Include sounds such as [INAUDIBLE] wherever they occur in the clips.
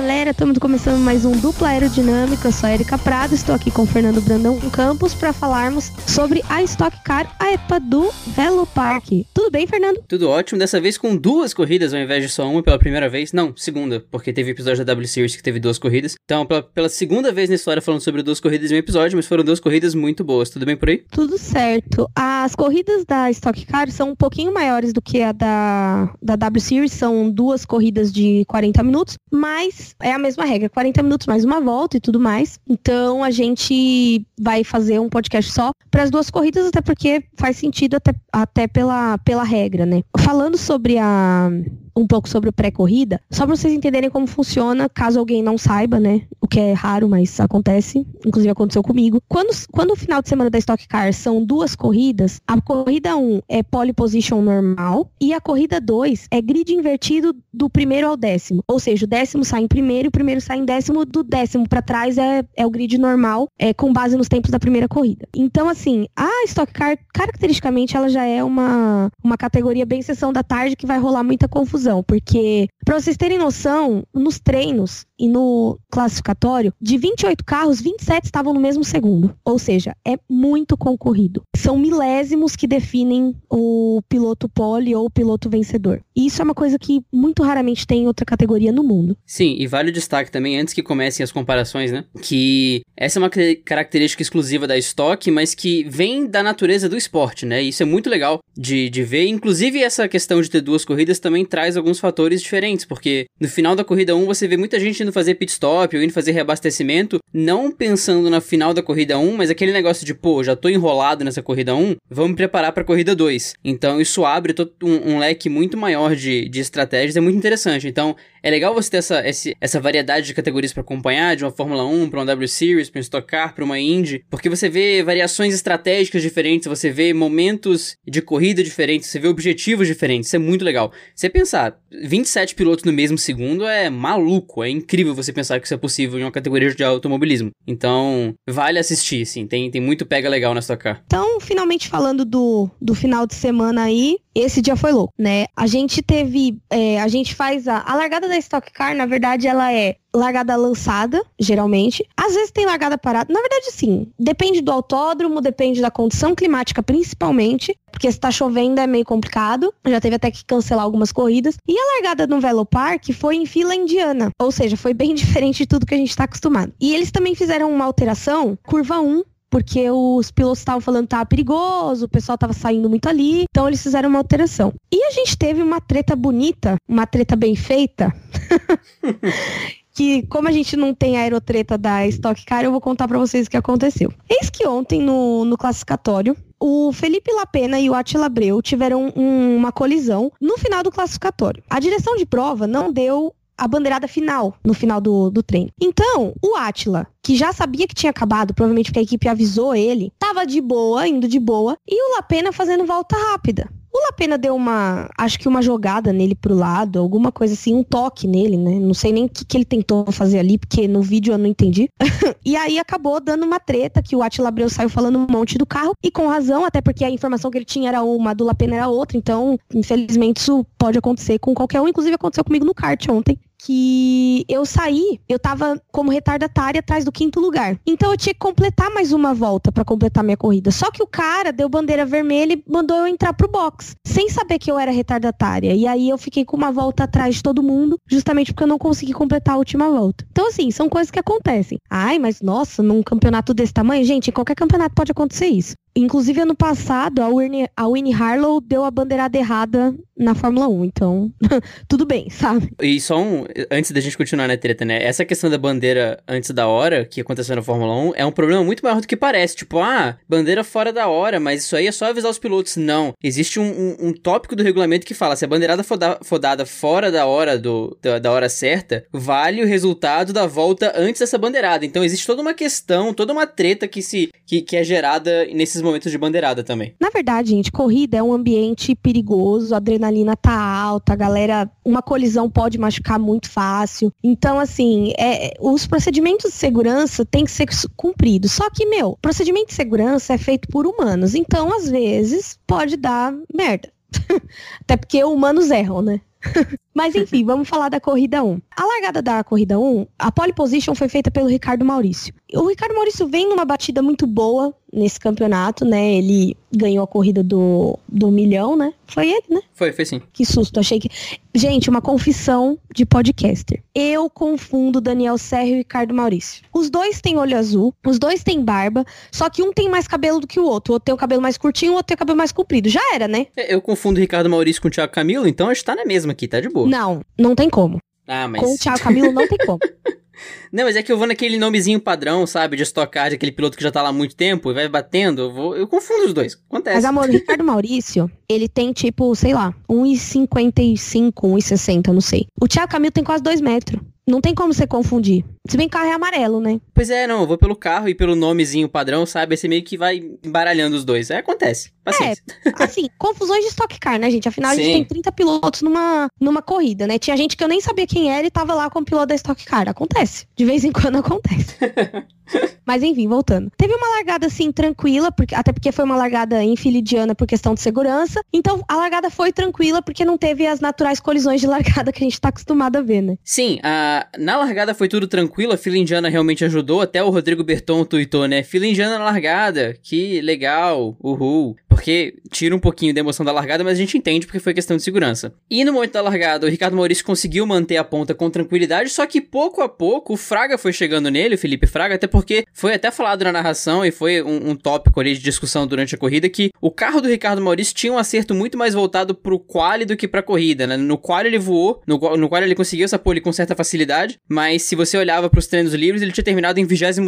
galera, estamos começando mais um Dupla Aerodinâmica. Eu sou a Erika Prado, estou aqui com o Fernando Brandão Campos para falarmos sobre a Stock Car, a EPA do Velo Park. Tudo bem, Fernando? Tudo ótimo, dessa vez com duas corridas ao invés de só uma pela primeira vez. Não, segunda, porque teve episódio da W Series que teve duas corridas. Então, pela, pela segunda vez na história falando sobre duas corridas em um episódio, mas foram duas corridas muito boas. Tudo bem por aí? Tudo certo. As corridas da Stock Car são um pouquinho maiores do que a da, da W Series, são duas corridas de 40 minutos, mas é a mesma regra, 40 minutos mais uma volta e tudo mais. Então a gente vai fazer um podcast só para as duas corridas, até porque faz sentido até, até pela, pela regra, né? Falando sobre a um pouco sobre o pré-corrida, só para vocês entenderem como funciona, caso alguém não saiba, né? O que é raro, mas acontece. Inclusive aconteceu comigo. Quando, quando o final de semana da Stock Car são duas corridas, a corrida 1 é pole position normal e a corrida 2 é grid invertido do primeiro ao décimo. Ou seja, o décimo sai em primeiro e o primeiro sai em décimo, do décimo para trás é, é o grid normal, é com base nos tempos da primeira corrida. Então, assim, a Stock Car, caracteristicamente, ela já é uma, uma categoria bem sessão da tarde que vai rolar muita confusão porque, para vocês terem noção, nos treinos e no classificatório, de 28 carros, 27 estavam no mesmo segundo. Ou seja, é muito concorrido. São milésimos que definem o piloto pole ou o piloto vencedor. E isso é uma coisa que muito raramente tem em outra categoria no mundo. Sim, e vale o destaque também, antes que comecem as comparações, né? Que essa é uma característica exclusiva da Stock, mas que vem da natureza do esporte, né? E isso é muito legal de, de ver. Inclusive, essa questão de ter duas corridas também traz alguns fatores diferentes, porque no final da corrida 1 você vê muita gente indo fazer pit stop ou indo fazer reabastecimento, não pensando na final da corrida 1, mas aquele negócio de, pô, já tô enrolado nessa corrida 1, vamos me preparar para a corrida 2. Então isso abre um, um leque muito maior de, de estratégias, é muito interessante. Então é legal você ter essa, essa variedade de categorias para acompanhar, de uma Fórmula 1 para uma W Series, para um Stock Car, para uma Indy, porque você vê variações estratégicas diferentes, você vê momentos de corrida diferentes, você vê objetivos diferentes, isso é muito legal. Você pensar, 27 pilotos no mesmo segundo é maluco, é incrível você pensar que isso é possível em uma categoria de automobilismo. Então, vale assistir, sim, tem, tem muito pega legal na Stock Car. Então, finalmente falando do, do final de semana aí, esse dia foi louco, né? A gente teve, é, a gente faz a, a largada da Stock Car, na verdade, ela é largada lançada, geralmente. Às vezes tem largada parada. Na verdade, sim. Depende do autódromo, depende da condição climática, principalmente. Porque se tá chovendo é meio complicado. Já teve até que cancelar algumas corridas. E a largada no Velo Park foi em fila indiana. Ou seja, foi bem [LAUGHS] diferente de tudo que a gente tá acostumado. E eles também fizeram uma alteração, curva 1, porque os pilotos estavam falando que tava perigoso, o pessoal tava saindo muito ali, então eles fizeram uma alteração. E a gente teve uma treta bonita, uma treta bem feita. [LAUGHS] que como a gente não tem a aerotreta da Stock Car, eu vou contar para vocês o que aconteceu. Eis que ontem no, no classificatório, o Felipe Lapena e o Attila Abreu tiveram um, uma colisão no final do classificatório. A direção de prova não deu a bandeirada final no final do, do treino. Então, o Atila, que já sabia que tinha acabado, provavelmente porque a equipe avisou ele, tava de boa, indo de boa, e o Lapena fazendo volta rápida. O Lapena deu uma, acho que uma jogada nele pro lado, alguma coisa assim, um toque nele, né? Não sei nem o que, que ele tentou fazer ali, porque no vídeo eu não entendi. [LAUGHS] e aí acabou dando uma treta que o Attila Abreu saiu falando um monte do carro, e com razão, até porque a informação que ele tinha era uma, do Lapena era outra, então, infelizmente, isso pode acontecer com qualquer um, inclusive aconteceu comigo no kart ontem que eu saí, eu tava como retardatária atrás do quinto lugar. Então eu tinha que completar mais uma volta para completar minha corrida. Só que o cara deu bandeira vermelha e mandou eu entrar pro box, sem saber que eu era retardatária. E aí eu fiquei com uma volta atrás de todo mundo, justamente porque eu não consegui completar a última volta. Então assim, são coisas que acontecem. Ai, mas nossa, num campeonato desse tamanho, gente, em qualquer campeonato pode acontecer isso. Inclusive, ano passado, a Winnie, a Winnie Harlow deu a bandeirada errada na Fórmula 1. Então, [LAUGHS] tudo bem, sabe? E só um, antes da gente continuar na treta, né? Essa questão da bandeira antes da hora, que aconteceu na Fórmula 1, é um problema muito maior do que parece. Tipo, ah, bandeira fora da hora, mas isso aí é só avisar os pilotos. Não. Existe um, um, um tópico do regulamento que fala: se a bandeirada for, da, for dada fora da hora do, da, da hora certa, vale o resultado da volta antes dessa bandeirada. Então, existe toda uma questão, toda uma treta que, se, que, que é gerada nesses momentos de bandeirada também. Na verdade, gente, corrida é um ambiente perigoso, a adrenalina tá alta, a galera, uma colisão pode machucar muito fácil. Então, assim, é, os procedimentos de segurança têm que ser cumpridos. Só que, meu, procedimento de segurança é feito por humanos. Então, às vezes, pode dar merda. [LAUGHS] Até porque humanos erram, né? [LAUGHS] Mas enfim, vamos falar da corrida 1. A largada da corrida 1, a pole position foi feita pelo Ricardo Maurício. O Ricardo Maurício vem numa batida muito boa nesse campeonato, né? Ele ganhou a corrida do, do milhão, né? Foi ele, né? Foi, foi sim. Que susto, achei que. Gente, uma confissão de podcaster. Eu confundo Daniel Serra e Ricardo Maurício. Os dois têm olho azul, os dois têm barba, só que um tem mais cabelo do que o outro. O outro tem o cabelo mais curtinho, o outro tem o cabelo mais comprido. Já era, né? É, eu confundo Ricardo Maurício com o Thiago Camilo, então a gente tá na mesma aqui, tá de boa. Não, não tem como. Ah, mas. Com o Thiago Camilo não tem como. [LAUGHS] Não, mas é que eu vou naquele nomezinho padrão, sabe? De Stock Car, aquele piloto que já tá lá há muito tempo e vai batendo. Eu, vou, eu confundo os dois. Acontece. Mas, amor, o Ricardo Maurício, ele tem tipo, sei lá, 1,55, 1,60, não sei. O Thiago Camilo tem quase 2 metros. Não tem como você confundir. Se bem que o carro é amarelo, né? Pois é, não, eu vou pelo carro e pelo nomezinho padrão, sabe? Esse meio que vai embaralhando os dois. É, acontece. Paciência. É, assim, [LAUGHS] confusões de Stock Car, né, gente? Afinal, Sim. a gente tem 30 pilotos numa, numa corrida, né? Tinha gente que eu nem sabia quem era e tava lá como piloto da Stock Car. Acontece. De vez em quando acontece. [LAUGHS] Mas enfim, voltando. Teve uma largada assim tranquila, porque, até porque foi uma largada infilidiana por questão de segurança. Então a largada foi tranquila porque não teve as naturais colisões de largada que a gente tá acostumado a ver, né? Sim, a, na largada foi tudo tranquilo, a fila indiana realmente ajudou. Até o Rodrigo Berton tweetou, né? Fila indiana na largada, que legal, uhul. Porque tira um pouquinho da emoção da largada, mas a gente entende porque foi questão de segurança. E no momento da largada, o Ricardo Maurício conseguiu manter a ponta com tranquilidade, só que pouco a pouco o Fraga foi chegando nele, o Felipe Fraga, até porque foi até falado na narração e foi um, um tópico ali de discussão durante a corrida que o carro do Ricardo Maurício tinha um acerto muito mais voltado pro quali do que pra corrida, né? No quali ele voou, no, no quali ele conseguiu essa pole com certa facilidade, mas se você olhava para os treinos livres, ele tinha terminado em 26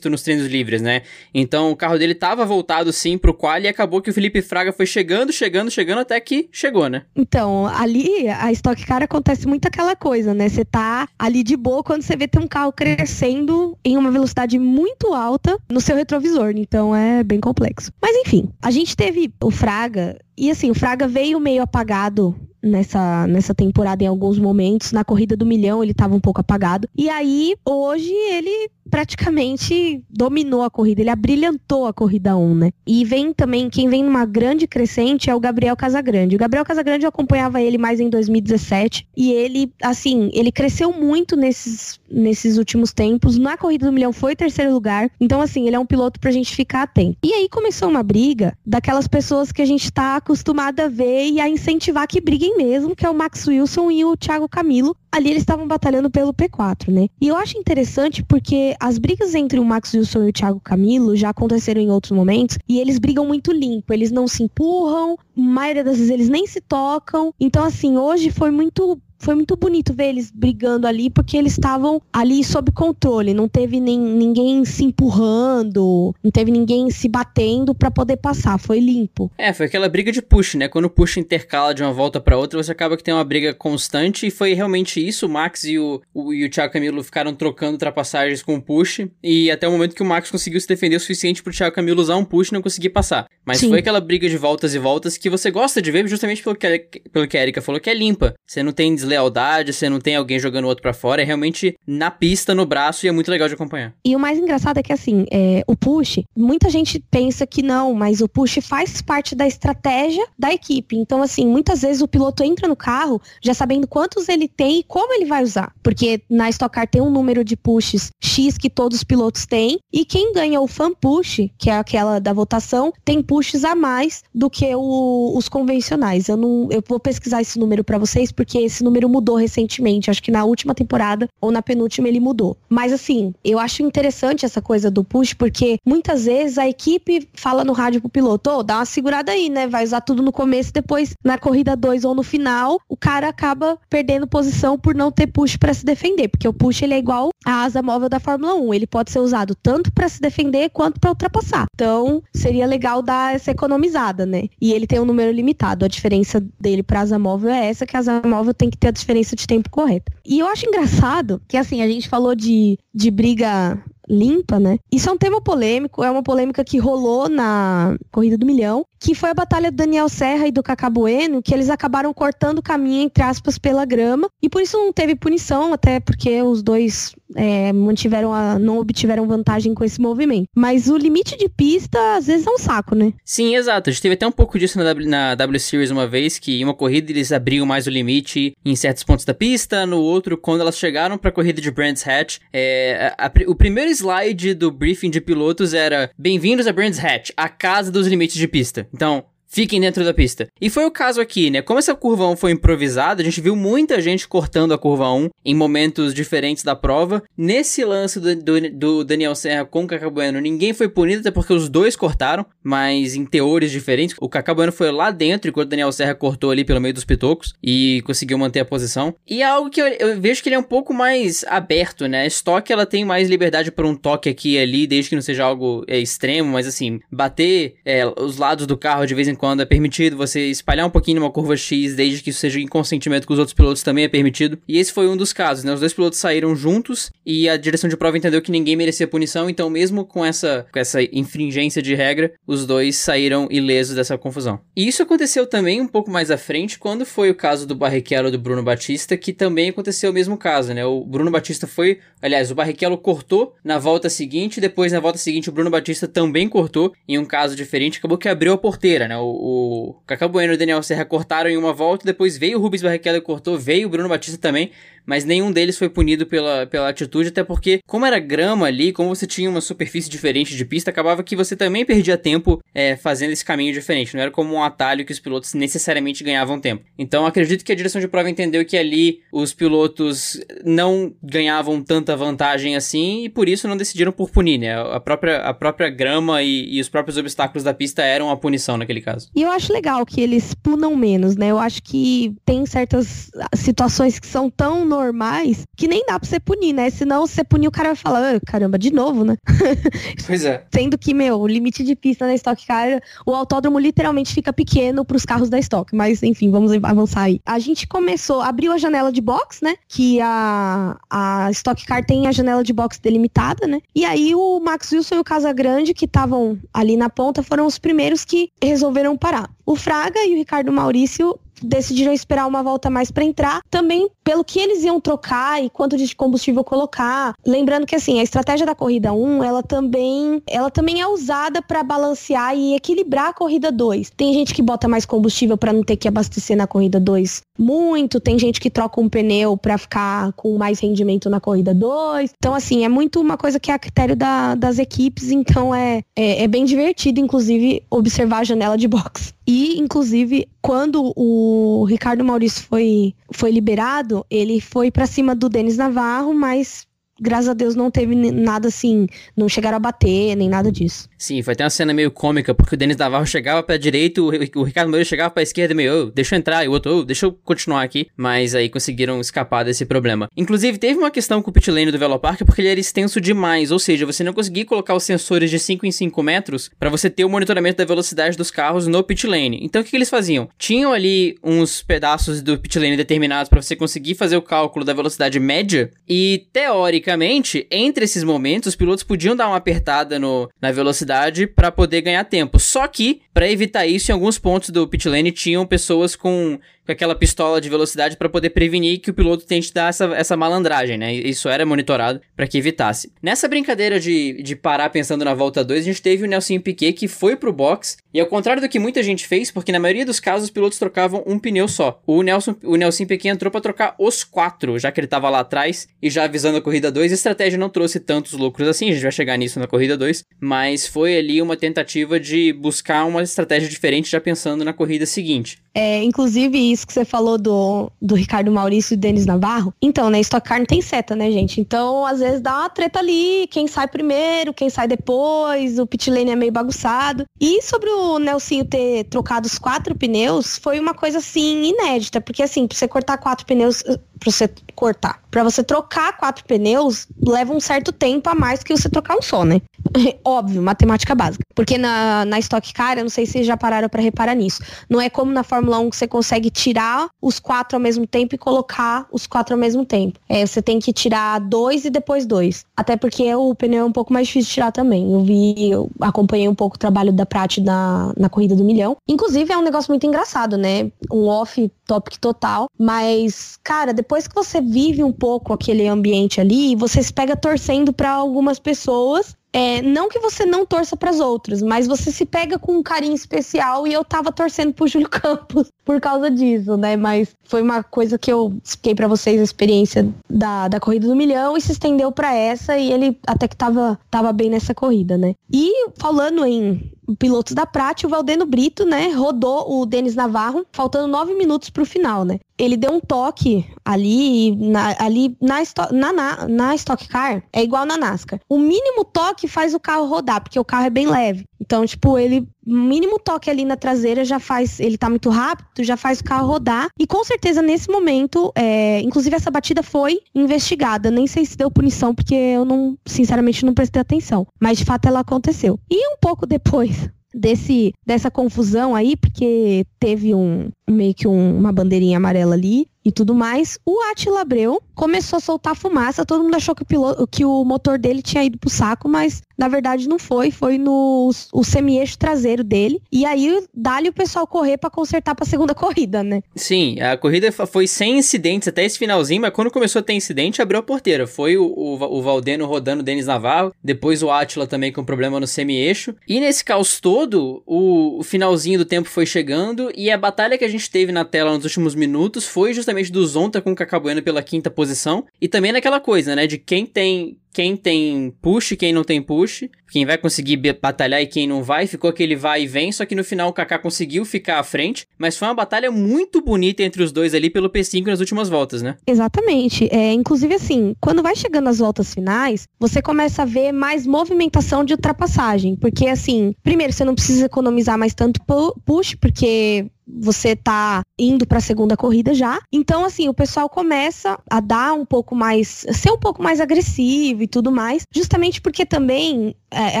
nos treinos livres, né? Então o carro dele tava voltado sim pro quali e acabou que o Felipe Fraga foi chegando, chegando, chegando até que chegou, né? Então, ali a Stock Car acontece muito aquela coisa, né? Você tá ali de boa quando você vê ter um carro crescendo em uma velocidade muito alta no seu retrovisor. Então é bem complexo. Mas enfim, a gente teve o Fraga. E assim, o Fraga veio meio apagado nessa, nessa temporada em alguns momentos. Na corrida do milhão ele estava um pouco apagado. E aí, hoje, ele praticamente dominou a corrida, ele abrilhantou a corrida 1, né? E vem também, quem vem numa grande crescente é o Gabriel Casagrande. O Gabriel Casagrande eu acompanhava ele mais em 2017 e ele, assim, ele cresceu muito nesses, nesses últimos tempos. Na corrida do milhão foi terceiro lugar. Então, assim, ele é um piloto pra gente ficar atento. E aí começou uma briga daquelas pessoas que a gente tá acostumado a ver e a incentivar que briguem mesmo, que é o Max Wilson e o Thiago Camilo. Ali eles estavam batalhando pelo P4, né? E eu acho interessante porque as brigas entre o Max Wilson e o Thiago Camilo já aconteceram em outros momentos e eles brigam muito limpo, eles não se empurram, a maioria das vezes eles nem se tocam. Então, assim, hoje foi muito foi muito bonito ver eles brigando ali, porque eles estavam ali sob controle. Não teve nem, ninguém se empurrando, não teve ninguém se batendo para poder passar. Foi limpo. É, foi aquela briga de push, né? Quando o push intercala de uma volta para outra, você acaba que tem uma briga constante. E foi realmente isso. O Max e o, o, e o Thiago Camilo ficaram trocando ultrapassagens com o push. E até o momento que o Max conseguiu se defender o suficiente pro Thiago Camilo usar um push e não conseguir passar. Mas Sim. foi aquela briga de voltas e voltas que você gosta de ver justamente pelo que, pelo que a Erika falou, que é limpa. Você não tem deslealdade, você não tem alguém jogando o outro para fora, é realmente na pista, no braço, e é muito legal de acompanhar. E o mais engraçado é que, assim, é, o push, muita gente pensa que não, mas o push faz parte da estratégia da equipe. Então, assim, muitas vezes o piloto entra no carro já sabendo quantos ele tem e como ele vai usar. Porque na Stock Car tem um número de pushes X que todos os pilotos têm, e quem ganha o fan push, que é aquela da votação, tem pushes a mais do que o, os convencionais. Eu não, eu vou pesquisar esse número para vocês porque esse número mudou recentemente. Acho que na última temporada ou na penúltima ele mudou. Mas assim, eu acho interessante essa coisa do push, porque muitas vezes a equipe fala no rádio pro piloto, oh, dá uma segurada aí, né? Vai usar tudo no começo, depois na corrida 2 ou no final, o cara acaba perdendo posição por não ter push para se defender, porque o push ele é igual a asa móvel da Fórmula 1, ele pode ser usado tanto para se defender quanto para ultrapassar. Então, seria legal dar essa economizada, né? E ele tem um número limitado. A diferença dele para asa móvel é essa que a asa móvel tem que ter a diferença de tempo correta. E eu acho engraçado que, assim, a gente falou de, de briga limpa, né? Isso é um tema polêmico, é uma polêmica que rolou na Corrida do Milhão, que foi a batalha do Daniel Serra e do Cacá Bueno, que eles acabaram cortando o caminho, entre aspas, pela grama, e por isso não teve punição, até porque os dois é, mantiveram a, não obtiveram vantagem com esse movimento. Mas o limite de pista, às vezes, é um saco, né? Sim, exato. A gente teve até um pouco disso na W, na w Series uma vez, que em uma corrida eles abriam mais o limite em certos pontos da pista, no outro, quando elas chegaram para a corrida de Brands Hatch, é, a, a, o primeiro slide do briefing de pilotos era Bem-vindos a Brands Hatch, a casa dos limites de pista. Então, fiquem dentro da pista. E foi o caso aqui, né? Como essa curva 1 foi improvisada, a gente viu muita gente cortando a curva 1 em momentos diferentes da prova. Nesse lance do, do, do Daniel Serra com o Cacá ninguém foi punido, até porque os dois cortaram, mas em teores diferentes. O Cacá foi lá dentro, enquanto o Daniel Serra cortou ali pelo meio dos pitocos e conseguiu manter a posição. E é algo que eu, eu vejo que ele é um pouco mais aberto, né? A Stock, ela tem mais liberdade para um toque aqui e ali, desde que não seja algo é, extremo, mas assim, bater é, os lados do carro de vez em quando quando é permitido você espalhar um pouquinho numa curva X, desde que isso seja em consentimento com os outros pilotos também é permitido. E esse foi um dos casos, né? Os dois pilotos saíram juntos e a direção de prova entendeu que ninguém merecia punição, então mesmo com essa, com essa infringência de regra, os dois saíram ilesos dessa confusão. E isso aconteceu também um pouco mais à frente, quando foi o caso do Barrichello e do Bruno Batista, que também aconteceu o mesmo caso, né? O Bruno Batista foi, aliás, o Barrichello cortou na volta seguinte, depois na volta seguinte o Bruno Batista também cortou, em um caso diferente, acabou que abriu a porteira, né? O, Cacá Bueno e o Daniel Serra cortaram em uma volta, depois veio o Rubens Barrichello e cortou, veio o Bruno Batista também, mas nenhum deles foi punido pela, pela atitude, até porque, como era grama ali, como você tinha uma superfície diferente de pista, acabava que você também perdia tempo é, fazendo esse caminho diferente. Não era como um atalho que os pilotos necessariamente ganhavam tempo. Então, acredito que a direção de prova entendeu que ali os pilotos não ganhavam tanta vantagem assim e por isso não decidiram por punir, né? A própria, a própria grama e, e os próprios obstáculos da pista eram a punição naquele caso. E eu acho legal que eles punam menos, né? Eu acho que tem certas situações que são tão normais que nem dá pra você punir, né? Senão, se você punir, o cara vai falar, ah, caramba, de novo, né? [LAUGHS] Pois é. Sendo que, meu, o limite de pista na Stock Car, o autódromo literalmente fica pequeno pros carros da Stock. Mas, enfim, vamos avançar aí. A gente começou, abriu a janela de box, né? Que a, a Stock Car tem a janela de box delimitada, né? E aí o Max Wilson e o Casagrande, que estavam ali na ponta, foram os primeiros que resolveram parar. O Fraga e o Ricardo Maurício decidiram esperar uma volta mais para entrar, também pelo que eles iam trocar e quanto de combustível colocar. Lembrando que assim, a estratégia da corrida 1, ela também, ela também é usada para balancear e equilibrar a corrida 2. Tem gente que bota mais combustível para não ter que abastecer na corrida 2 muito, tem gente que troca um pneu para ficar com mais rendimento na corrida 2. Então assim, é muito uma coisa que é a critério da, das equipes, então é, é, é bem divertido inclusive observar a janela de box. E, inclusive, quando o Ricardo Maurício foi, foi liberado, ele foi para cima do Denis Navarro, mas graças a Deus não teve nada assim, não chegaram a bater, nem nada disso. Sim, foi até uma cena meio cômica, porque o Denis Navarro chegava pra direita, o, Ricardo Moreira chegava pra esquerda meio, oh, deixa eu entrar, e o outro, oh, deixa eu continuar aqui, mas aí conseguiram escapar desse problema. Inclusive, teve uma questão com o pit lane do Velopark, porque ele era extenso demais, ou seja, você não conseguia colocar os sensores de 5 em 5 metros para você ter o monitoramento da velocidade dos carros no pit lane. Então, o que, que eles faziam? Tinham ali uns pedaços do pit lane determinados para você conseguir fazer o cálculo da velocidade média, e teoricamente, teoricamente, entre esses momentos, os pilotos podiam dar uma apertada no, na velocidade para poder ganhar tempo. Só que, para evitar isso, em alguns pontos do pit lane tinham pessoas com com aquela pistola de velocidade para poder prevenir que o piloto tente dar essa, essa malandragem, né? Isso era monitorado para que evitasse. Nessa brincadeira de, de parar pensando na volta 2, a gente teve o Nelson Piquet que foi pro box, e ao contrário do que muita gente fez, porque na maioria dos casos os pilotos trocavam um pneu só. O Nelson, o Nelson Piquet entrou para trocar os quatro, já que ele tava lá atrás e já avisando a corrida 2, a estratégia não trouxe tantos lucros assim, a gente vai chegar nisso na corrida 2, mas foi ali uma tentativa de buscar uma estratégia diferente já pensando na corrida seguinte. É, inclusive, isso que você falou do, do Ricardo Maurício e Denis Navarro. Então, né, Stock Car não tem seta, né, gente? Então, às vezes dá uma treta ali, quem sai primeiro, quem sai depois, o pit lane é meio bagunçado. E sobre o Nelsinho ter trocado os quatro pneus, foi uma coisa, assim, inédita. Porque, assim, pra você cortar quatro pneus, pra você cortar, pra você trocar quatro pneus, leva um certo tempo a mais que você trocar um só, né? [LAUGHS] Óbvio, matemática básica. Porque na, na Stock Car, eu não sei se vocês já pararam para reparar nisso. Não é como na Fórmula 1 que você consegue tirar os quatro ao mesmo tempo e colocar os quatro ao mesmo tempo. É, você tem que tirar dois e depois dois. Até porque o pneu é um pouco mais difícil de tirar também. Eu vi, eu acompanhei um pouco o trabalho da Prat na, na corrida do milhão. Inclusive, é um negócio muito engraçado, né? Um off topic total. Mas, cara, depois que você vive um pouco aquele ambiente ali, você se pega torcendo para algumas pessoas é, não que você não torça para as outras, mas você se pega com um carinho especial e eu tava torcendo pro Júlio [LAUGHS] Campos por causa disso, né? Mas foi uma coisa que eu expliquei para vocês a experiência da, da corrida do milhão e se estendeu para essa e ele até que tava, tava bem nessa corrida, né? E falando em pilotos da Prate, o Valdeno Brito, né, rodou o Denis Navarro, faltando nove minutos pro final, né? Ele deu um toque ali, na, ali na, na, na, na Stock Car, é igual na NASCAR. O mínimo toque faz o carro rodar, porque o carro é bem leve. Então, tipo, ele mínimo toque ali na traseira já faz, ele tá muito rápido, já faz o carro rodar. E com certeza nesse momento, é, inclusive essa batida foi investigada. Nem sei se deu punição, porque eu não, sinceramente, não prestei atenção. Mas de fato ela aconteceu. E um pouco depois desse dessa confusão aí, porque teve um meio que um, uma bandeirinha amarela ali e tudo mais, o Attila Abreu começou a soltar fumaça, todo mundo achou que o, piloto, que o motor dele tinha ido pro saco, mas na verdade não foi, foi no o semi-eixo traseiro dele, e aí dali o pessoal correr para consertar pra segunda [LAUGHS] corrida, né? Sim, a corrida foi sem incidentes até esse finalzinho, mas quando começou a ter incidente, abriu a porteira, foi o, o, o Valdeno rodando o Denis Navarro, depois o Attila também com problema no semi-eixo, e nesse caos todo, o, o finalzinho do tempo foi chegando, e a batalha que a gente teve na tela nos últimos minutos foi justamente do Zonta com o Cacabueno pela quinta posição. E também naquela coisa, né? De quem tem quem tem push e quem não tem push, quem vai conseguir batalhar e quem não vai, ficou aquele vai e vem, só que no final o Kaká conseguiu ficar à frente, mas foi uma batalha muito bonita entre os dois ali pelo P5 nas últimas voltas, né? Exatamente. É, inclusive assim, quando vai chegando as voltas finais, você começa a ver mais movimentação de ultrapassagem, porque assim, primeiro você não precisa economizar mais tanto push, porque você tá indo para a segunda corrida já. Então, assim, o pessoal começa a dar um pouco mais, ser um pouco mais agressivo e tudo mais, justamente porque também é,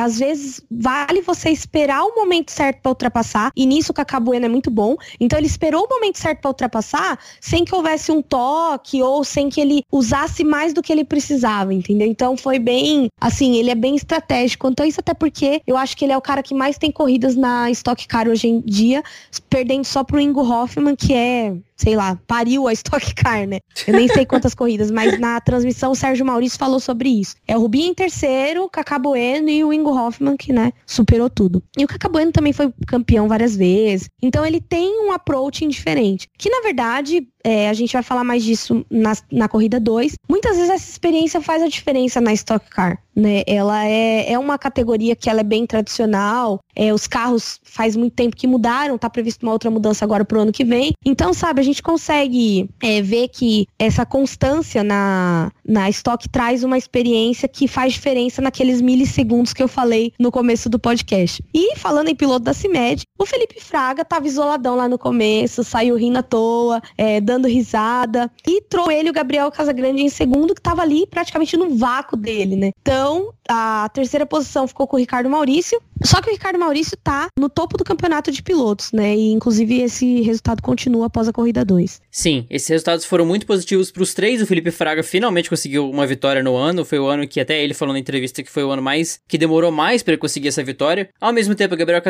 às vezes vale você esperar o momento certo para ultrapassar, e nisso o Cacá Bueno é muito bom. Então ele esperou o momento certo para ultrapassar sem que houvesse um toque ou sem que ele usasse mais do que ele precisava, entendeu? Então foi bem, assim, ele é bem estratégico quanto a isso, até porque eu acho que ele é o cara que mais tem corridas na Stock Car hoje em dia, perdendo só pro Ingo Hoffman, que é sei lá, pariu a Stock [LAUGHS] Car, né? Eu nem sei quantas corridas, mas na transmissão o Sérgio Maurício falou sobre isso. É o Rubinho em terceiro, o Cacá Bueno e o Ingo Hoffman, que, né, superou tudo. E o Cacá Bueno também foi campeão várias vezes. Então ele tem um approach diferente. Que, na verdade, é, a gente vai falar mais disso na, na corrida 2. Muitas vezes essa experiência faz a diferença na Stock Car, né? Ela é, é uma categoria que ela é bem tradicional. É, os carros faz muito tempo que mudaram, tá previsto uma outra mudança agora pro ano que vem. Então, sabe, a gente consegue é, ver que essa constância na, na Stock traz uma experiência que faz diferença naqueles milissegundos que eu falei no começo do podcast. E falando em piloto da CIMED, o Felipe Fraga tava isoladão lá no começo, saiu rindo à toa, é, dando risada. E trouxe ele o Gabriel Casagrande em segundo, que tava ali praticamente no vácuo dele, né? Então, a terceira posição ficou com o Ricardo Maurício. Só que o Ricardo Maurício tá no topo do campeonato de pilotos, né? E inclusive esse resultado continua após a corrida 2. Sim, esses resultados foram muito positivos para os três. O Felipe Fraga finalmente conseguiu uma vitória no ano. Foi o ano que até ele falou na entrevista que foi o ano mais que demorou mais para ele conseguir essa vitória. Ao mesmo tempo, o Gabriel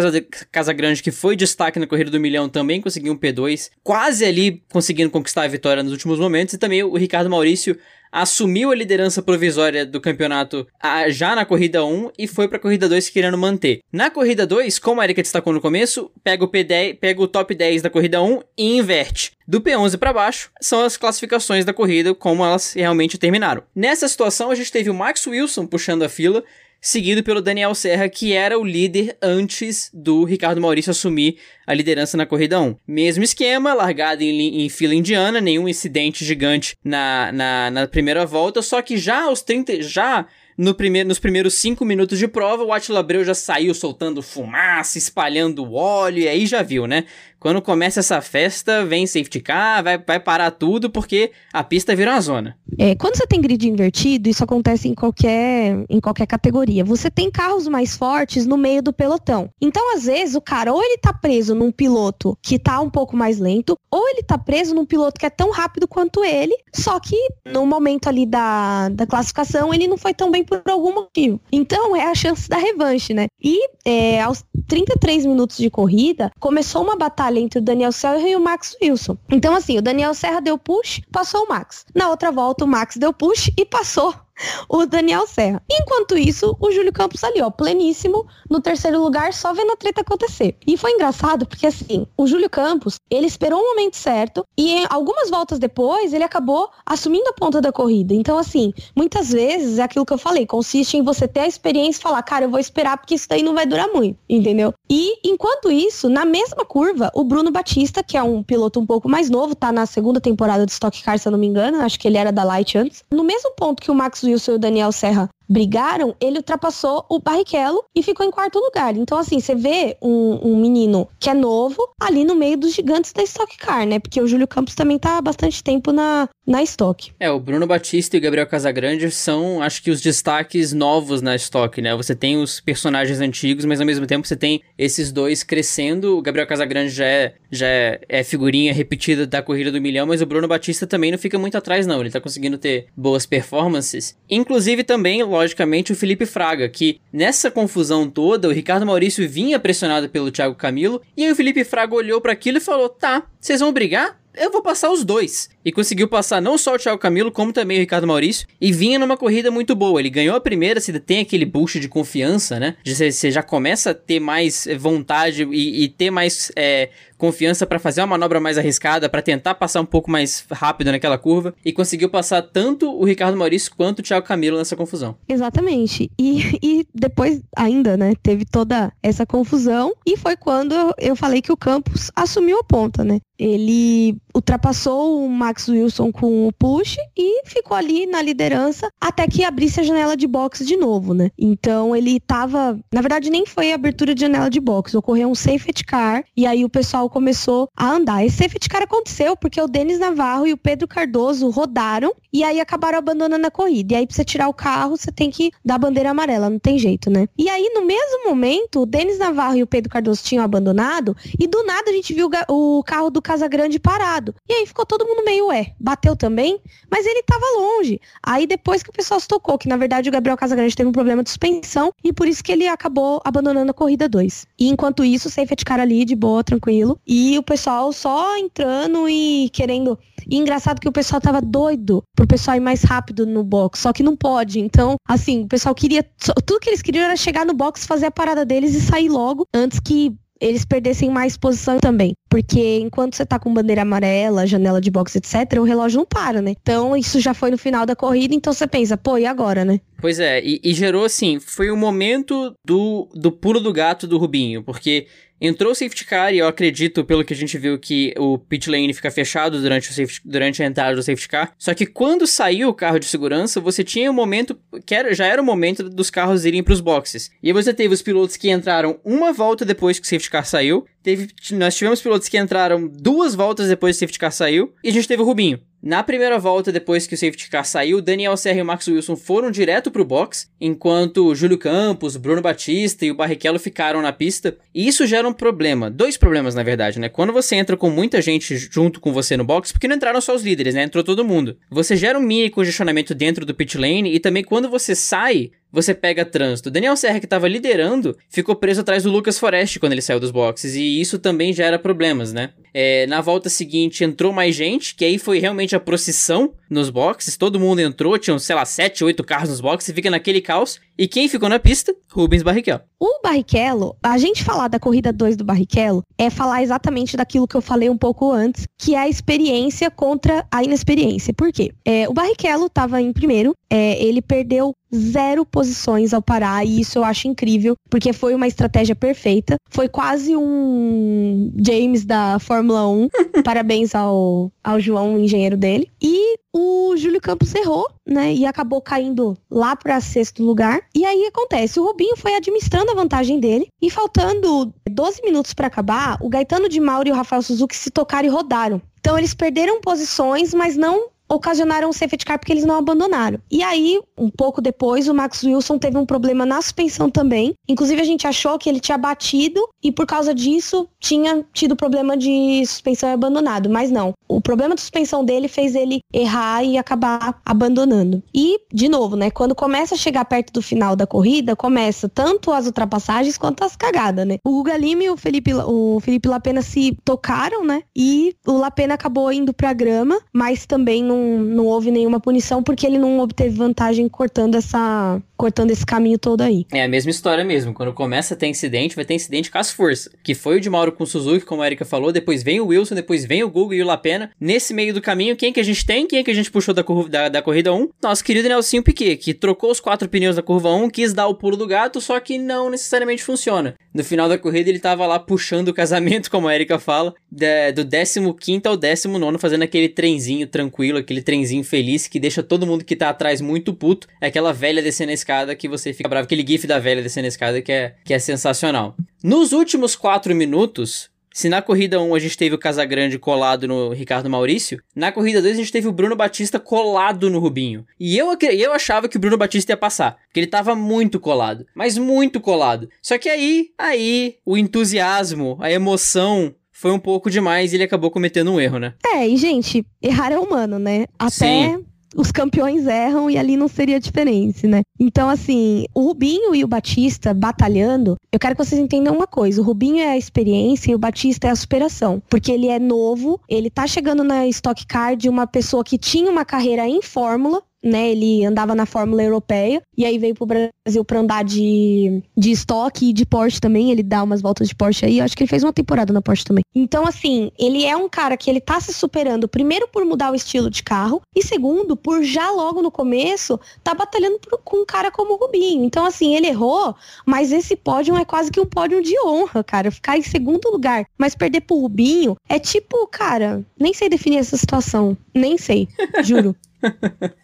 Casagrande, que foi destaque na corrida do milhão, também conseguiu um P2, quase ali conseguindo conquistar a vitória nos últimos momentos. E também o Ricardo Maurício assumiu a liderança provisória do campeonato já na corrida 1 e foi para a corrida 2 querendo manter. Na corrida 2, como a Erika destacou no começo, pega o P10, pega o top 10 da corrida 1 e inverte. Do P11 para baixo são as classificações da corrida como elas realmente terminaram. Nessa situação a gente teve o Max Wilson puxando a fila seguido pelo Daniel Serra, que era o líder antes do Ricardo Maurício assumir a liderança na corrida 1. Mesmo esquema, largada em, em fila indiana, nenhum incidente gigante na, na, na primeira volta, só que já aos 30, já no primeiro, nos primeiros 5 minutos de prova, o Attila Abreu já saiu soltando fumaça, espalhando óleo, e aí já viu, né? Quando começa essa festa, vem safety car, vai, vai parar tudo porque a pista vira uma zona. É, quando você tem grid invertido, isso acontece em qualquer, em qualquer categoria. Você tem carros mais fortes no meio do pelotão. Então, às vezes, o cara ou ele tá preso num piloto que tá um pouco mais lento, ou ele tá preso num piloto que é tão rápido quanto ele, só que no momento ali da, da classificação ele não foi tão bem por algum motivo. Então, é a chance da revanche, né? E é, aos 33 minutos de corrida, começou uma batalha entre o Daniel Serra e o Max Wilson. Então, assim, o Daniel Serra deu push, passou o Max. Na outra volta, o Max deu push e passou o Daniel Serra. Enquanto isso, o Júlio Campos ali, ó, pleníssimo, no terceiro lugar, só vendo a treta acontecer. E foi engraçado porque, assim, o Júlio Campos, ele esperou o momento certo e algumas voltas depois, ele acabou assumindo a ponta da corrida. Então, assim, muitas vezes é aquilo que eu falei, consiste em você ter a experiência e falar, cara, eu vou esperar porque isso daí não vai durar muito, entendeu? E, enquanto isso, na mesma curva, o Bruno Batista, que é um piloto um pouco mais novo, tá na segunda temporada de Stock Car, se eu não me engano, acho que ele era da Light antes, no mesmo ponto que o Max e o Daniel Serra brigaram, ele ultrapassou o Barrichello e ficou em quarto lugar. Então, assim, você vê um, um, menino que é novo ali no meio dos gigantes da Stock Car, né? Porque o Júlio Campos também tá há bastante tempo na, na Stock. É, o Bruno Batista e o Gabriel Casagrande são, acho que, os destaques novos na Stock, né? Você tem os personagens antigos, mas ao mesmo tempo você tem esses dois crescendo. O Gabriel Casagrande já é, já é, é figurinha repetida da corrida do milhão, mas o Bruno Batista também não fica muito atrás, não. Ele tá conseguindo ter boas performances. Inclusive também logicamente, o Felipe Fraga, que nessa confusão toda, o Ricardo Maurício vinha pressionado pelo Thiago Camilo, e aí o Felipe Fraga olhou para aquilo e falou: tá, vocês vão brigar? Eu vou passar os dois. E conseguiu passar não só o Thiago Camilo, como também o Ricardo Maurício. E vinha numa corrida muito boa. Ele ganhou a primeira, se tem aquele boost de confiança, né? Você já começa a ter mais vontade e, e ter mais é, confiança para fazer uma manobra mais arriscada, para tentar passar um pouco mais rápido naquela curva. E conseguiu passar tanto o Ricardo Maurício quanto o Thiago Camilo nessa confusão. Exatamente. E, e depois ainda, né? Teve toda essa confusão. E foi quando eu falei que o Campos assumiu a ponta, né? Ele ultrapassou o Max Wilson com o push e ficou ali na liderança até que abrisse a janela de box de novo, né? Então ele tava, na verdade nem foi a abertura de janela de box, ocorreu um safety car e aí o pessoal começou a andar. Esse safety car aconteceu porque o Denis Navarro e o Pedro Cardoso rodaram e aí acabaram abandonando a corrida. E aí pra você tirar o carro, você tem que dar bandeira amarela, não tem jeito, né? E aí no mesmo momento, o Denis Navarro e o Pedro Cardoso tinham abandonado e do nada a gente viu o carro do Casagrande parado. E aí ficou todo mundo meio, ué, bateu também? Mas ele tava longe. Aí depois que o pessoal se tocou, que na verdade o Gabriel Casagrande teve um problema de suspensão e por isso que ele acabou abandonando a corrida 2. E enquanto isso, o safety car ali, de boa, tranquilo. E o pessoal só entrando e querendo. E engraçado que o pessoal tava doido pro pessoal ir mais rápido no box, só que não pode. Então, assim, o pessoal queria. Tudo que eles queriam era chegar no box, fazer a parada deles e sair logo antes que eles perdessem mais posição também. Porque enquanto você tá com bandeira amarela, janela de box, etc., o relógio não para, né? Então isso já foi no final da corrida, então você pensa, pô, e agora, né? Pois é, e, e gerou assim, foi o momento do, do pulo do gato do Rubinho, porque Entrou o safety car e eu acredito, pelo que a gente viu, que o pit lane fica fechado durante, o safety, durante a entrada do safety car. Só que quando saiu o carro de segurança, você tinha um momento que era, já era o momento dos carros irem para os boxes. E você teve os pilotos que entraram uma volta depois que o safety car saiu. Teve, nós tivemos pilotos que entraram duas voltas depois que o safety car saiu. E a gente teve o Rubinho. Na primeira volta, depois que o safety car saiu, Daniel Serra e o Max Wilson foram direto pro box, enquanto Júlio Campos, Bruno Batista e o Barrichello ficaram na pista. E isso gera um problema, dois problemas na verdade, né? Quando você entra com muita gente junto com você no box, porque não entraram só os líderes, né? Entrou todo mundo. Você gera um mini congestionamento dentro do pit lane e também quando você sai, você pega trânsito. Daniel Serra, que estava liderando, ficou preso atrás do Lucas Forest quando ele saiu dos boxes, e isso também gera problemas, né? É, na volta seguinte entrou mais gente, que aí foi realmente a procissão nos boxes, todo mundo entrou, tinham, sei lá, 7, 8 carros nos boxes, e fica naquele caos. E quem ficou na pista? Rubens Barrichello. O Barrichello, a gente falar da corrida 2 do Barrichello é falar exatamente daquilo que eu falei um pouco antes, que é a experiência contra a inexperiência. Por quê? É, o Barrichello estava em primeiro, é, ele perdeu zero posições ao parar, e isso eu acho incrível, porque foi uma estratégia perfeita. Foi quase um James da Fórmula 1. [LAUGHS] Parabéns ao, ao João, o engenheiro dele. E o Júlio Campos errou, né? E acabou caindo lá para sexto lugar. E aí acontece, o Rubinho foi administrando a vantagem dele e faltando 12 minutos para acabar, o Gaetano de Mauro e o Rafael Suzuki se tocaram e rodaram. Então eles perderam posições, mas não ocasionaram um safety car porque eles não abandonaram. E aí, um pouco depois, o Max Wilson teve um problema na suspensão também. Inclusive, a gente achou que ele tinha batido e por causa disso tinha tido problema de suspensão e abandonado. Mas não. O problema de suspensão dele fez ele errar e acabar abandonando. E, de novo, né? Quando começa a chegar perto do final da corrida, começa tanto as ultrapassagens quanto as cagadas, né? O Guga Lima e o Felipe, o Felipe Lapena se tocaram, né? E o Lapena acabou indo pra grama, mas também não, não houve nenhuma punição porque ele não obteve vantagem cortando essa cortando esse caminho todo aí. É a mesma história mesmo. Quando começa a ter incidente, vai ter incidente com as forças. Que foi o de Mauro com o Suzuki, como a Erika falou. Depois vem o Wilson, depois vem o Google e o Lapena. Nesse meio do caminho, quem que a gente tem? Quem que a gente puxou da, curva, da, da corrida 1? Nosso querido Nelson Piquet, que trocou os quatro pneus da curva 1, quis dar o pulo do gato, só que não necessariamente funciona. No final da corrida, ele tava lá puxando o casamento, [LAUGHS] como a Erika fala, do 15 ao 19, fazendo aquele trenzinho tranquilo, aquele trenzinho feliz que deixa todo mundo que tá atrás muito puto. É aquela velha descendo a escada que você fica bravo. Aquele gif da velha descendo a escada que é, que é sensacional. Nos últimos 4 minutos, se na corrida 1 a gente teve o Casagrande colado no Ricardo Maurício, na corrida 2 a gente teve o Bruno Batista colado no Rubinho. E eu, eu achava que o Bruno Batista ia passar, porque ele tava muito colado, mas muito colado. Só que aí, aí, o entusiasmo, a emoção foi um pouco demais e ele acabou cometendo um erro, né? É, e gente, errar é humano, né? Até Sim os campeões erram e ali não seria diferente, né? Então, assim, o Rubinho e o Batista batalhando, eu quero que vocês entendam uma coisa: o Rubinho é a experiência e o Batista é a superação. Porque ele é novo, ele tá chegando na Stock Car de uma pessoa que tinha uma carreira em Fórmula, né? Ele andava na Fórmula Europeia e aí veio pro Brasil pra andar de, de estoque e de Porsche também. Ele dá umas voltas de Porsche aí. Acho que ele fez uma temporada na Porsche também. Então, assim, ele é um cara que ele tá se superando, primeiro por mudar o estilo de carro e segundo, por já logo no começo, tá batalhando por, com um cara como o Rubinho. Então, assim, ele errou, mas esse pódio é quase que um pódio de honra, cara. Ficar em segundo lugar, mas perder pro Rubinho é tipo, cara, nem sei definir essa situação. Nem sei, juro. [LAUGHS]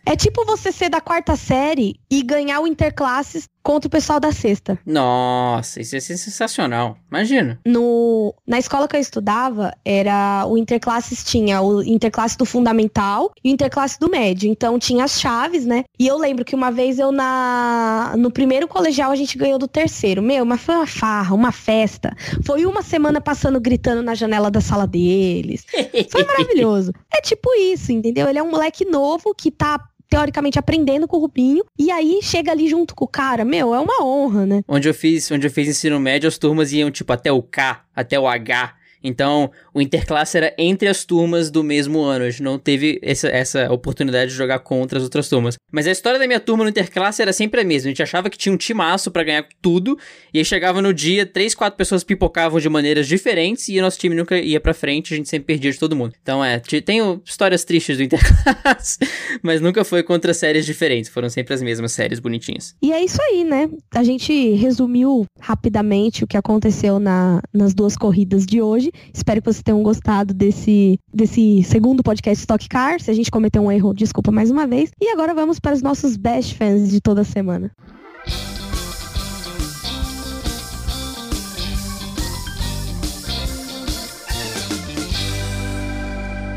é tipo você ser da quarta série e ganhar o Interclasses contra o pessoal da sexta. Nossa, isso é sensacional. Imagina. No, na escola que eu estudava, era o interclasses tinha o interclasse do fundamental e o interclasse do médio. Então tinha as chaves, né? E eu lembro que uma vez eu na no primeiro colegial a gente ganhou do terceiro. Meu, mas foi uma farra, uma festa. Foi uma semana passando gritando na janela da sala deles. Foi [LAUGHS] maravilhoso. É tipo isso, entendeu? Ele é um moleque novo que tá teoricamente aprendendo com o Rubinho, e aí chega ali junto com o cara, meu, é uma honra, né? Onde eu fiz, onde eu fiz ensino médio, as turmas iam tipo até o K, até o H, então, o interclasse era entre as turmas do mesmo ano. A gente não teve essa, essa oportunidade de jogar contra as outras turmas. Mas a história da minha turma no interclasse era sempre a mesma. A gente achava que tinha um timaço para ganhar tudo. E aí chegava no dia, três, quatro pessoas pipocavam de maneiras diferentes. E o nosso time nunca ia pra frente. A gente sempre perdia de todo mundo. Então, é, tenho histórias tristes do interclasse. [LAUGHS] mas nunca foi contra séries diferentes. Foram sempre as mesmas séries bonitinhas. E é isso aí, né? A gente resumiu rapidamente o que aconteceu na, nas duas corridas de hoje. Espero que vocês tenham gostado desse, desse segundo podcast Stock Car. Se a gente cometeu um erro, desculpa mais uma vez. E agora vamos para os nossos best fans de toda semana.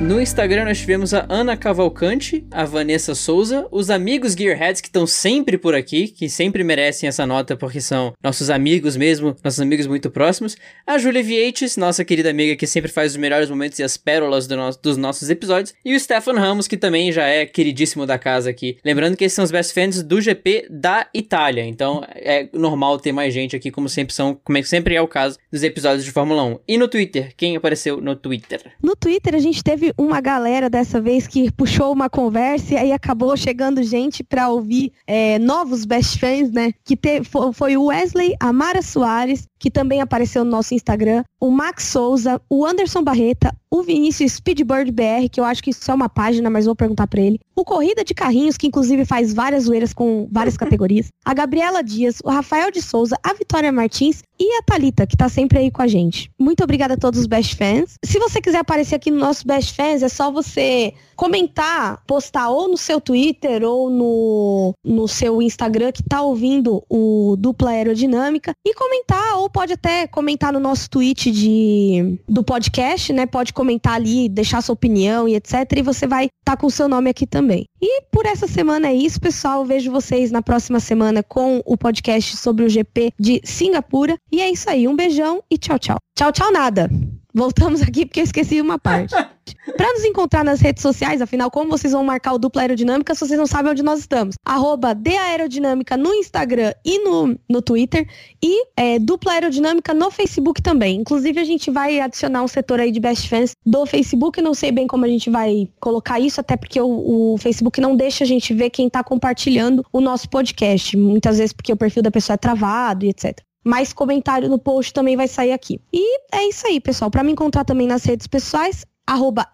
No Instagram nós tivemos a Ana Cavalcante, a Vanessa Souza, os amigos Gearheads que estão sempre por aqui, que sempre merecem essa nota porque são nossos amigos mesmo, nossos amigos muito próximos, a Julia Vietes, nossa querida amiga que sempre faz os melhores momentos e as pérolas do no dos nossos episódios, e o Stefan Ramos, que também já é queridíssimo da casa aqui. Lembrando que esses são os best fans do GP da Itália, então é normal ter mais gente aqui, como sempre são, como é, sempre é o caso dos episódios de Fórmula 1. E no Twitter, quem apareceu no Twitter? No Twitter a gente teve uma galera dessa vez que puxou uma conversa e aí acabou chegando gente para ouvir é, novos best fans, né? Que te, foi o Wesley, a Mara Soares, que também apareceu no nosso Instagram, o Max Souza, o Anderson Barreta, o Vinícius Speedbird BR, que eu acho que isso é uma página, mas vou perguntar para ele. O Corrida de Carrinhos, que inclusive faz várias zoeiras com várias categorias. A Gabriela Dias, o Rafael de Souza, a Vitória Martins e a Talita, que tá sempre aí com a gente. Muito obrigada a todos os Best Fans. Se você quiser aparecer aqui no nosso Best Fans, é só você comentar, postar ou no seu Twitter ou no, no seu Instagram que tá ouvindo o Dupla Aerodinâmica e comentar, ou pode até comentar no nosso tweet de, do podcast, né? Pode comentar ali, deixar sua opinião e etc. E você vai estar tá com o seu nome aqui também. E por essa semana é isso, pessoal. Vejo vocês na próxima semana com o podcast sobre o GP de Singapura. E é isso aí. Um beijão e tchau, tchau. Tchau, tchau, nada. Voltamos aqui porque eu esqueci uma parte. [LAUGHS] Para nos encontrar nas redes sociais, afinal, como vocês vão marcar o Dupla Aerodinâmica se vocês não sabem onde nós estamos? Arroba Aerodinâmica no Instagram e no, no Twitter e é, Dupla Aerodinâmica no Facebook também. Inclusive, a gente vai adicionar um setor aí de Best Fans do Facebook. Não sei bem como a gente vai colocar isso, até porque o, o Facebook não deixa a gente ver quem está compartilhando o nosso podcast. Muitas vezes porque o perfil da pessoa é travado e etc mais comentário no post também vai sair aqui. E é isso aí, pessoal. Para me encontrar também nas redes pessoais, arroba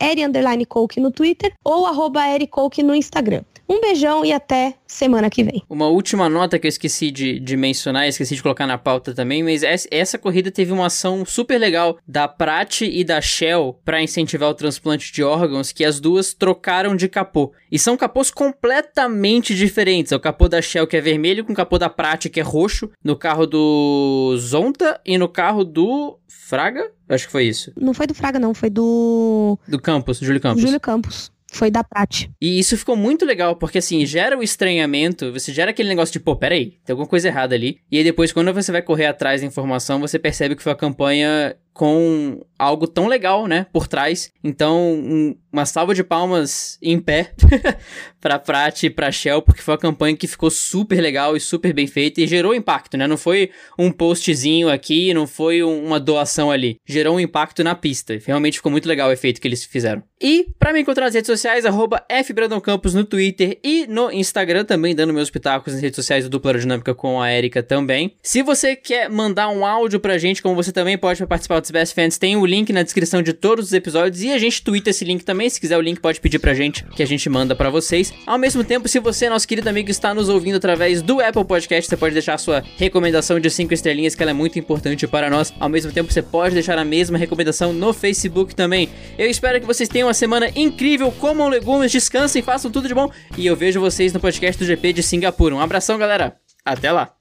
no Twitter ou arroba no Instagram. Um beijão e até semana que vem. Uma última nota que eu esqueci de, de mencionar, esqueci de colocar na pauta também, mas essa, essa corrida teve uma ação super legal da Prat e da Shell para incentivar o transplante de órgãos, que as duas trocaram de capô. E são capôs completamente diferentes. É o capô da Shell que é vermelho com o capô da Prat que é roxo, no carro do Zonta e no carro do Fraga? Acho que foi isso. Não foi do Fraga, não, foi do. Do Campos, Júlio Campos. Júlio Campos. Foi da Prati. E isso ficou muito legal, porque assim, gera o estranhamento, você gera aquele negócio de, pô, peraí, tem alguma coisa errada ali. E aí depois, quando você vai correr atrás da informação, você percebe que foi a campanha com algo tão legal, né, por trás. Então, um, uma salva de palmas em pé [LAUGHS] pra Prat e pra Shell, porque foi uma campanha que ficou super legal e super bem feita e gerou impacto, né? Não foi um postzinho aqui, não foi um, uma doação ali. Gerou um impacto na pista. Realmente ficou muito legal o efeito que eles fizeram. E para me encontrar nas redes sociais, arroba FBrandonCampos no Twitter e no Instagram também, dando meus pitacos nas redes sociais do Dupla Aerodinâmica com a Erika também. Se você quer mandar um áudio pra gente, como você também pode participar Best Fans, tem o link na descrição de todos os episódios e a gente twitta esse link também. Se quiser o link, pode pedir pra gente que a gente manda para vocês. Ao mesmo tempo, se você, nosso querido amigo, está nos ouvindo através do Apple Podcast, você pode deixar sua recomendação de 5 estrelinhas, que ela é muito importante para nós. Ao mesmo tempo, você pode deixar a mesma recomendação no Facebook também. Eu espero que vocês tenham uma semana incrível, comam legumes, descansem, façam tudo de bom e eu vejo vocês no podcast do GP de Singapura. Um abração, galera. Até lá.